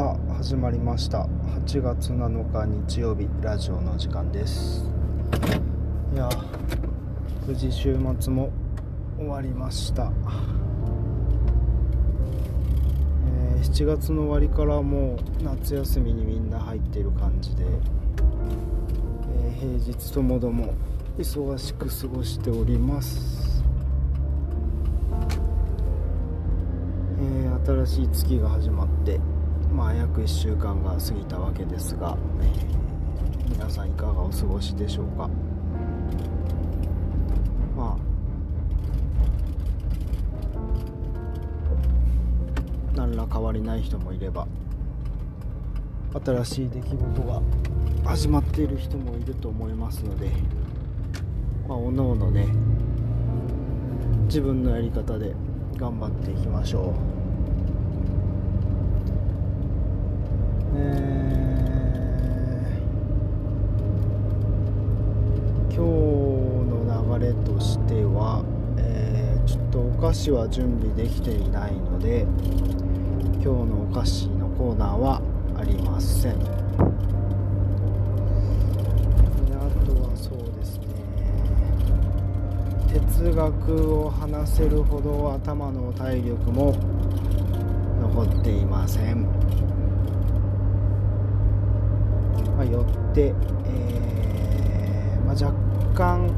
さあ始まりました。8月7日日曜日ラジオの時間です。いや無事週末も終わりました、えー7月の終わりからもう夏休みにみんな入っている感じで、えー平日ともども忙しく過ごしております。えー新しい月が始まって、まあ、約1週間が過ぎたわけですが、皆さんいかがお過ごしでしょうか？まあ何ら変わりない人もいれば新しい出来事が始まっている人もいると思いますのでまあおのおのね自分のやり方で頑張っていきましょう。子は準備できていないので今日のお菓子のコーナーはありません。あとはそうですね。哲学を話せるほど頭の体力も残っていません。まあ、よって、えーまあ、若干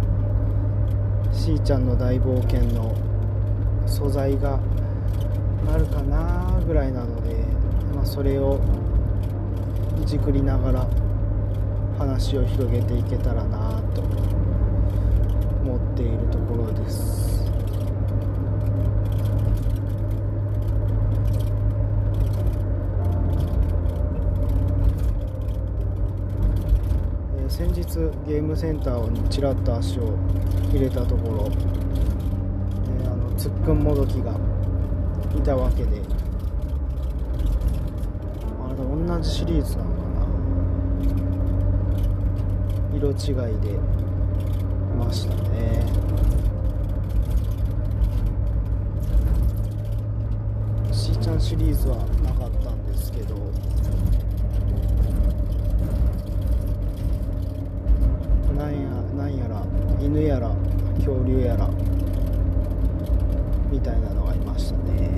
しーちゃんの大冒険の素材があるかなぐらいなので、まあ、それをいじくりながら話を広げていけたらなと思っているところです。先日ゲームセンターにちらっと足を入れたところ、つっくんもどきがいたわけで。あれ同じシリーズなのかな。色違いで。いましたね。しーちゃんシリーズはなかったんですけど。なんやなんやら犬やら恐竜やら。たいなのがいましたね。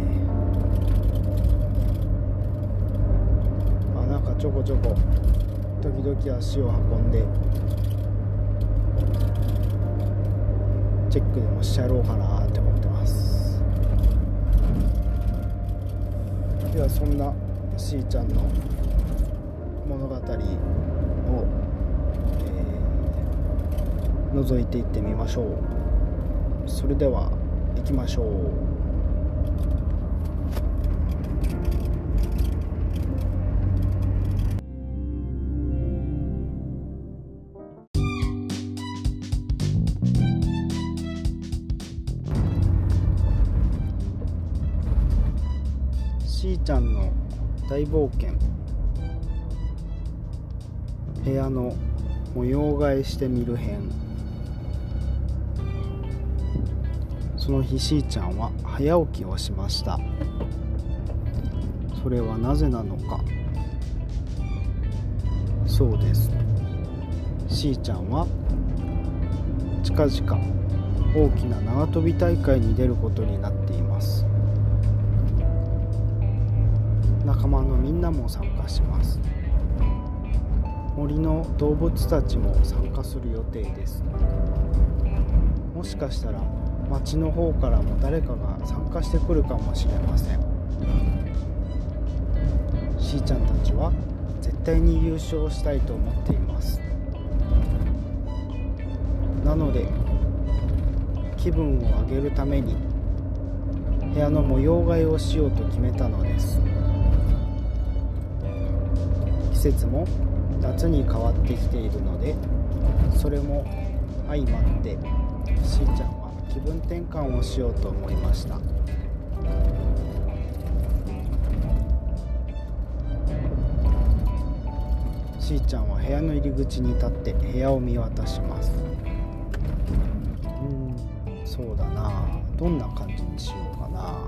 あなんかちょこちょこ時々足を運んでチェックでもしちゃろうかなって思ってます。ではそんなしーちゃんの物語をえー覗いていってみましょう。それではきましょう。しーちゃんの大冒険。部屋の模様替えしてみる編。その日しーちゃんは早起きをしました。それはなぜなのか。そうです。しーちゃんは近々大きな縄跳び大会に出ることになっています。仲間のみんなも参加します。森の動物たちも参加する予定です。もしかしたら町の方からも誰かが参加してくるかもしれません。しーちゃんたちは絶対に優勝したいと思っています。なので気分を上げるために部屋の模様替えをしようと決めたのです。季節も夏に変わってきているのでそれも相まってしーちゃんは気分転換をしようと思いました。しーちゃんは部屋の入り口に立って部屋を見渡します。うんそうだな。どんな感じにしようかな。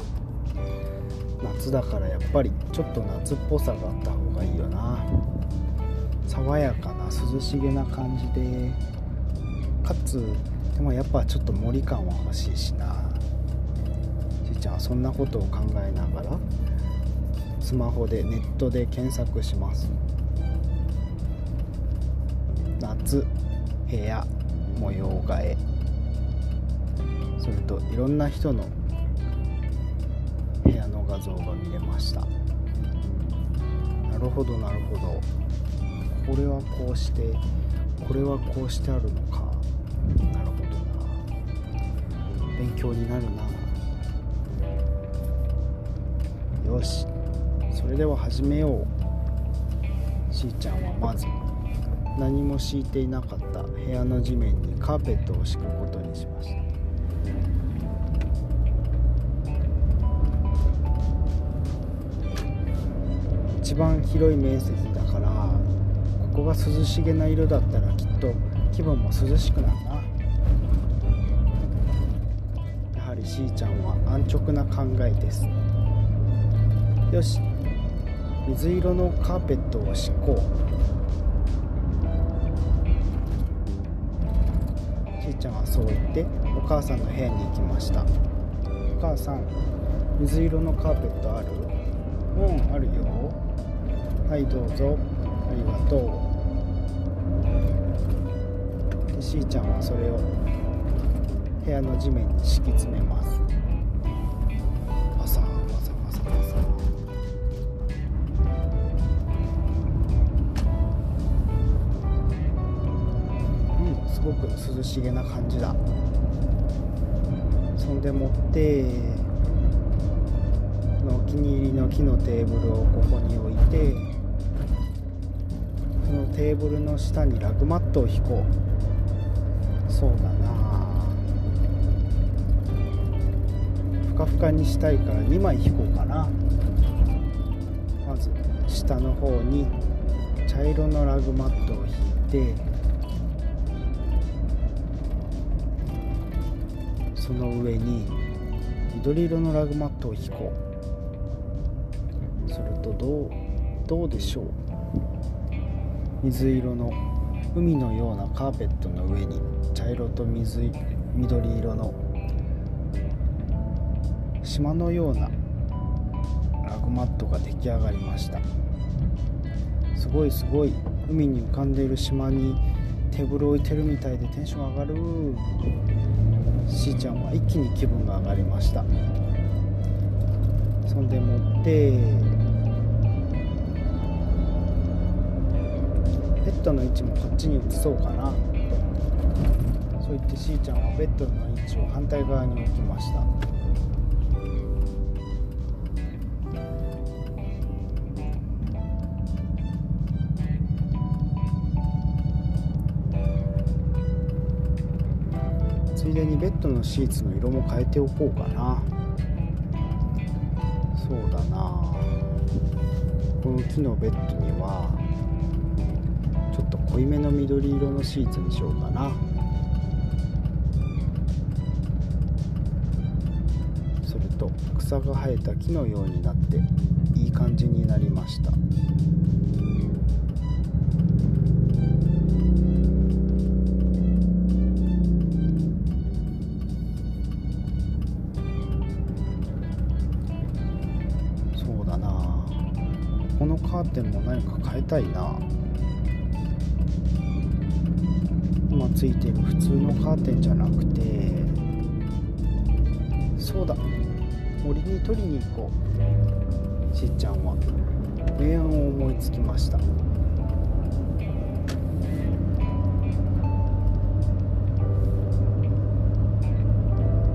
夏だからやっぱりちょっと夏っぽさがあった方がいいよな。爽やかな涼しげな感じで。かつでもやっぱちょっと森感は欲しいしな。じいちゃんはそんなことを考えながらスマホでネットで検索します。夏部屋模様替え。それといろんな人の部屋の画像が見れました。なるほどなるほど。これはこうしてこれはこうしてあるのか。なるほど。勉強になるな。よし。それでは始めよう。しーちゃんはまず何も敷いていなかった部屋の地面にカーペットを敷くことにしました一番広い面積だからここが涼しげな色だったらきっと気分も涼しくなるな。しーちゃんは安直な考えです。よし。水色のカーペットを敷こう。しーちゃんはそう言ってお母さんの部屋に行きました。お母さん水色のカーペットある？うんあるよ。はいどうぞ。ありがとう。でしーちゃんはそれを部屋の地面に敷き詰めます。パサパサパサパサうんすごく涼しげな感じだ。そんでもってのお気に入りの木のテーブルをここに置いてそのテーブルの下にラグマットを引こう。そうだふかふかにしたいから2枚引こうかな。まず下の方に茶色のラグマットを引いてその上に緑色のラグマットを引こう。それとどうどうでしょう。水色の海のようなカーペットの上に茶色と水緑色の島のようなラグマットが出来上がりました。すごいすごい海に浮かんでいる島にテーブル置いてるみたいでテンション上がる。しーちゃんは一気に気分が上がりました。そんでもってベッドの位置もこっちに移そうかな。そう言ってしーちゃんはベッドの位置を反対側に置きました。ついでにベッドのシーツの色も変えておこうかな。そうだな。この木のベッドにはちょっと濃いめの緑色のシーツにしようかな。それと草が生えた木のようになっていい感じになりました。カーテンも何か変えたいな。今ついてる普通のカーテンじゃなくてそうだ。森に取りに行こう。しーちゃんは。明暗を思いつきました。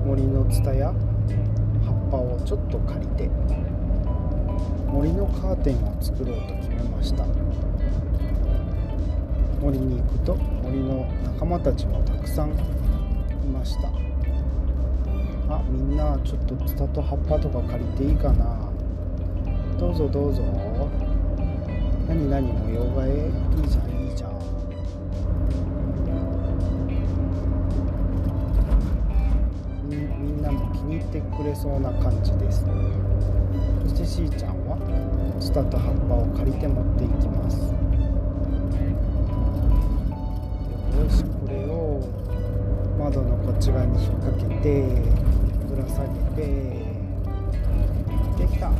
森のツタや葉っぱをちょっと借りて。森のカーテンを作ろうと決めました。森に行くと森の仲間たちもたくさんいました。あみんなちょっとツタと葉っぱとか借りていいかな。どうぞどうぞ。何何模様替え？いいじゃんいいじゃん。みみんなも気に入ってくれそうな感じです。そしてしーちゃん。ツタと葉っぱを借りて持っていきます。よしこれを窓のこっち側に引っ掛けてぶら下げてできた。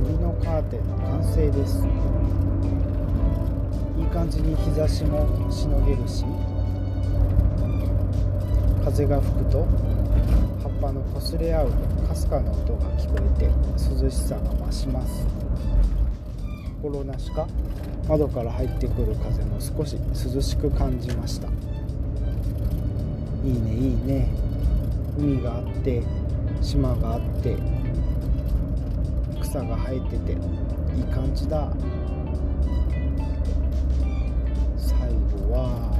森のカーテンの完成です。いい感じに日差しもしのげるし風が吹くと葉っぱの擦れ合うかすかな音が聞こえて涼しさが増します。心なしか窓から入ってくる風も少し涼しく感じました。いいねいいね。海があって島があって草が生えてていい感じだ。最後は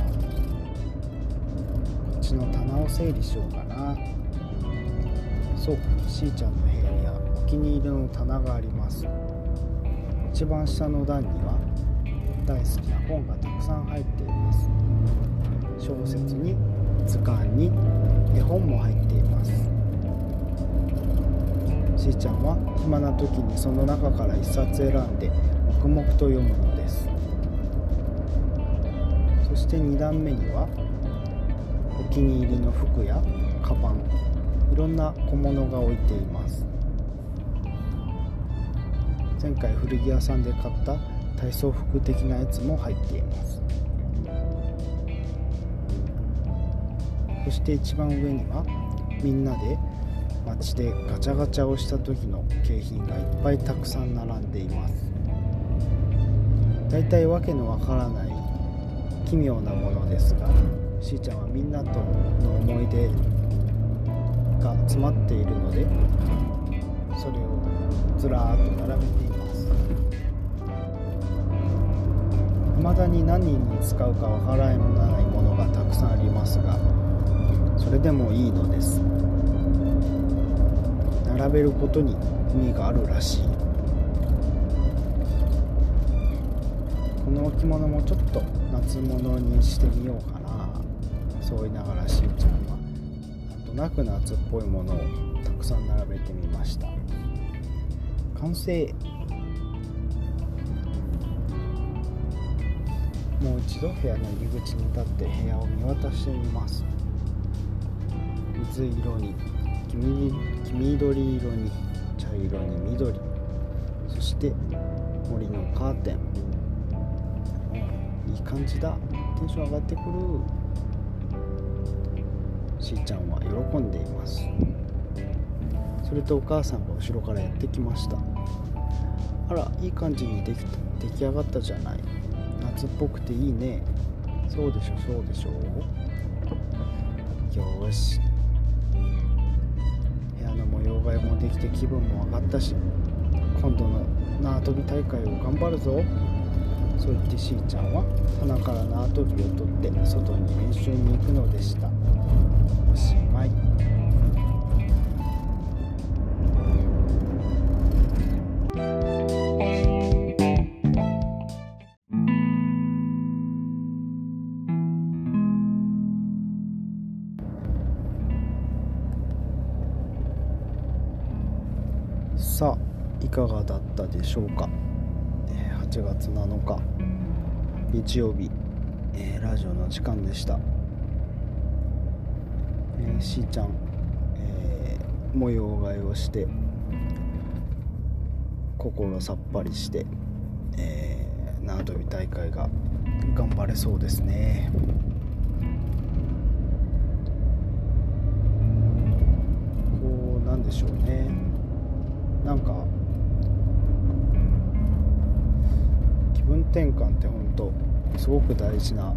こっちの棚を整理しようかなそうしーちゃんの部屋にはお気に入りの棚があります。一番下の段には大好きな本がたくさん入っています。小説に図鑑に絵本も入っています。しーちゃんは暇な時にその中から一冊選んで黙々と読むのです。そして2段目にはお気に入りの服やカバンいろんな小物が置いています。前回古着屋さんで買った体操服的なやつも入っています。そして一番上にはみんなで街でガチャガチャをした時の景品がいっぱいたくさん並んでいます。だいたいわけのわからない奇妙なものですがしーちゃんはみんなとの思い出が詰まっているのでそれをずらーっと並べています。未だに何に使うかわからないものがたくさんありますがそれでもいいのです。並べることに意味があるらしい。この置物もちょっと夏物にしてみようかな。そう言いながらしーちゃんはとなく夏っぽいものをたくさん並べてみました。完成。もう一度部屋の入り口に立って部屋を見渡してみます。水色に黄黄緑色に茶色に緑。そして森のカーテン。いい感じだ。テンション上がってくる。しーちゃんは喜んでいます。それとお母さんが後ろからやってきました。あらいい感じにでき出来上がったじゃない。夏っぽくていいね。そうでしょそうでしょ。よし。部屋の模様替えもできて気分も上がったし今度の縄跳び大会を頑張るぞ。そう言ってしーちゃんは鼻から縄跳びを取って外に練習に行くのでした。おしまい。さあいかがだったでしょうか。8月7日日曜日、えーラジオの時間でした、えーしーちゃん、えー模様替えをして心さっぱりして、えー縄跳び大会が頑張れそうですね。こうなんでしょうね。なんか気分転換って本当すごく大事なこ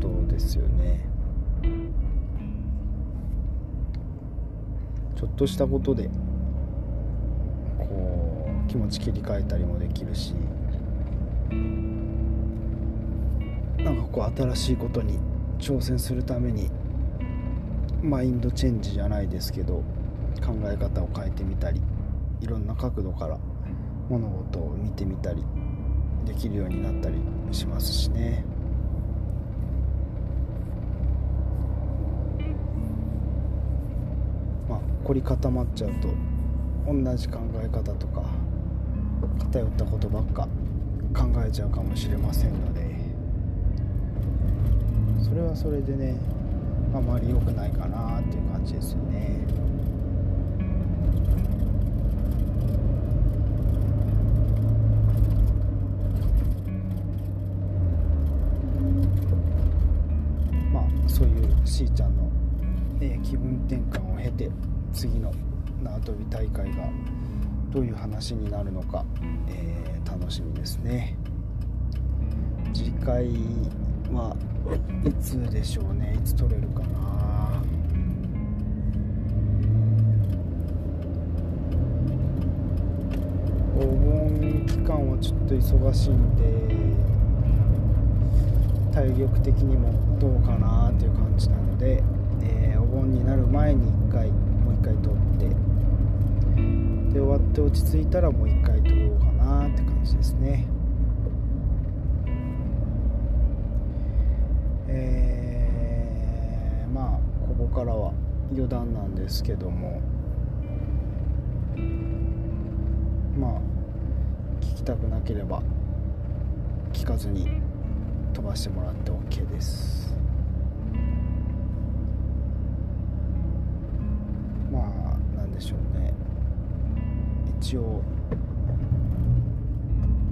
とですよね。としたことでこう気持ち切り替えたりもできるしなんかこう新しいことに挑戦するためにマインドチェンジじゃないですけど考え方を変えてみたりいろんな角度から物事を見てみたりできるようになったりしますしね凝り固まっちゃうと同じ考え方とか偏ったことばっか考えちゃうかもしれませんのでそれはそれでねあまり良くないかなっていう感じですよね。まあそういうしーちゃんの、え、気分転換を経て次の縄跳び大会がどういう話になるのか、えー、楽しみですね。次回はいつでしょうね。いつ撮れるかな。お盆期間はちょっと忙しいんで体力的にもどうかなっていう感じなので、えー、お盆になる前にて落ち着いたらもう1回撮ろうかなって感じですね。えー、まあここからは余談なんですけども。まあ聞きたくなければ聞かずに飛ばしてもらって OK です。まあなんでしょう一応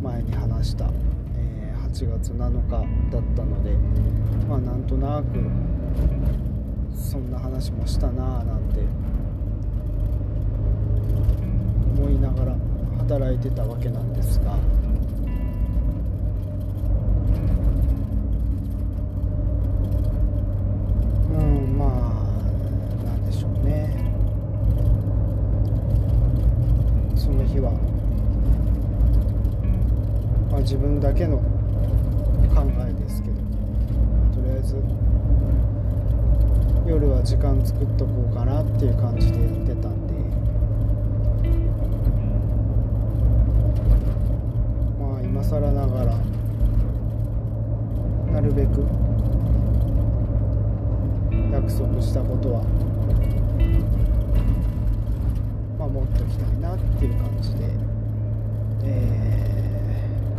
前に話した、えー、8月7日だったのでまあなんとなくそんな話もしたなあなんて思いながら働いてたわけなんですがまあ自分だけの考えですけどとりあえず夜は時間作っとこうかなっていう感じでやってたんでまあ今更ながらなるべく約束したことは守っときたいなっていう感じでえー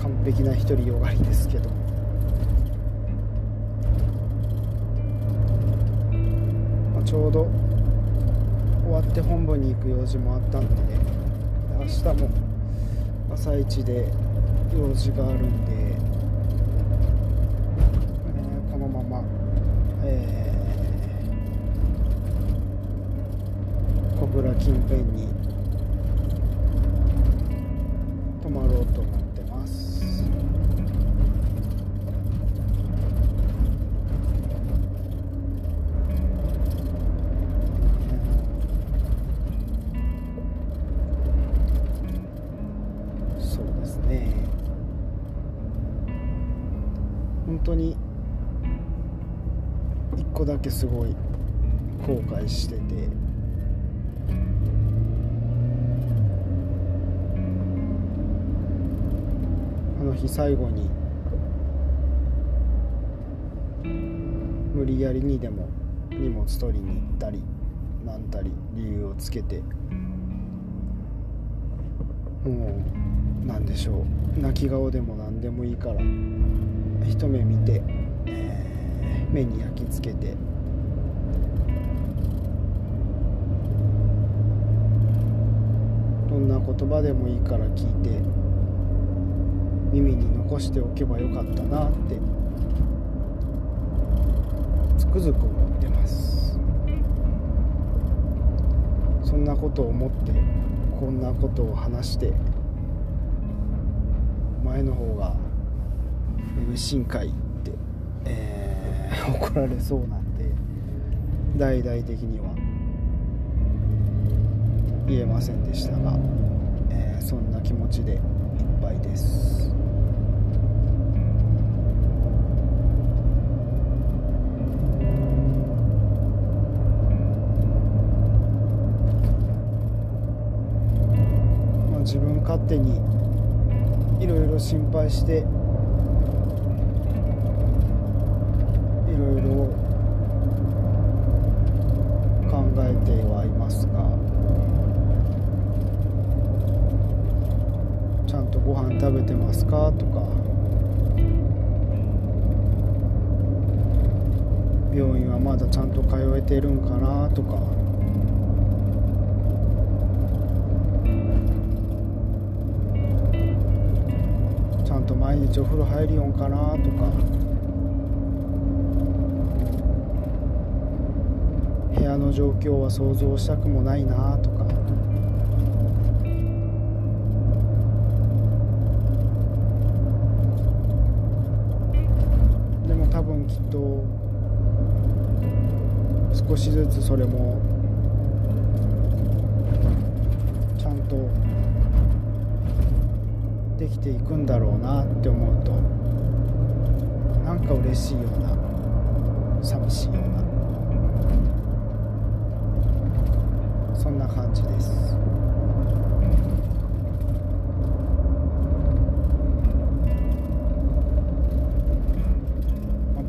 完璧な独りよがりですけど。まあ、ちょうど終わって本部に行く用事もあったんで明日も朝一で用事があるんで、えー、このまま、えー、小倉近辺にすごい後悔してて。あの日最後に無理やりにでも荷物取りに行ったりなんたり理由をつけて。もう何でしょう。泣き顔でも何でもいいから。一目見て、えー、目に焼き付けて。な言葉でもいいから聞いて耳に残しておけばよかったなってつくづく思ってます。そんなことを思ってこんなことを話して前の方が深海って、えー、怒られそうなんで大々的には。言えませんでしたが、えー、そんな気持ちでいっぱいです。自分勝手にいろいろ心配していろいろ通えてるんかなとか。ちゃんと毎日お風呂入るよんかなとか。部屋の状況は想像したくもないなとか。少しずつそれもちゃんとできていくんだろうなって思うとなんか嬉しいような寂しいようなそんな感じです。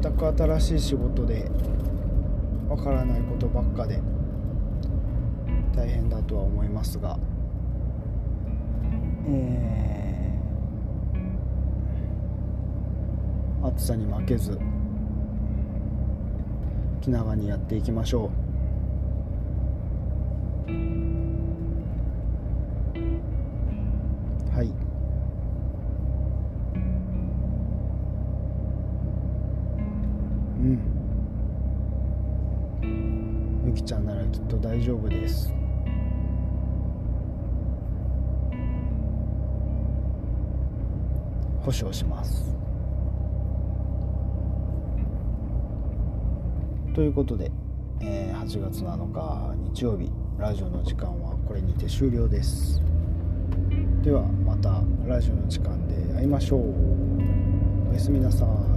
全く新しい仕事でわからないことばっかで大変だとは思いますが。えー暑さに負けず気長にやっていきましょう。ちゃんならきっと大丈夫です。保証します。ということで、えー8月7日日曜日ラジオの時間はこれにて終了です。ではまたラジオの時間で会いましょう。おやすみなさい。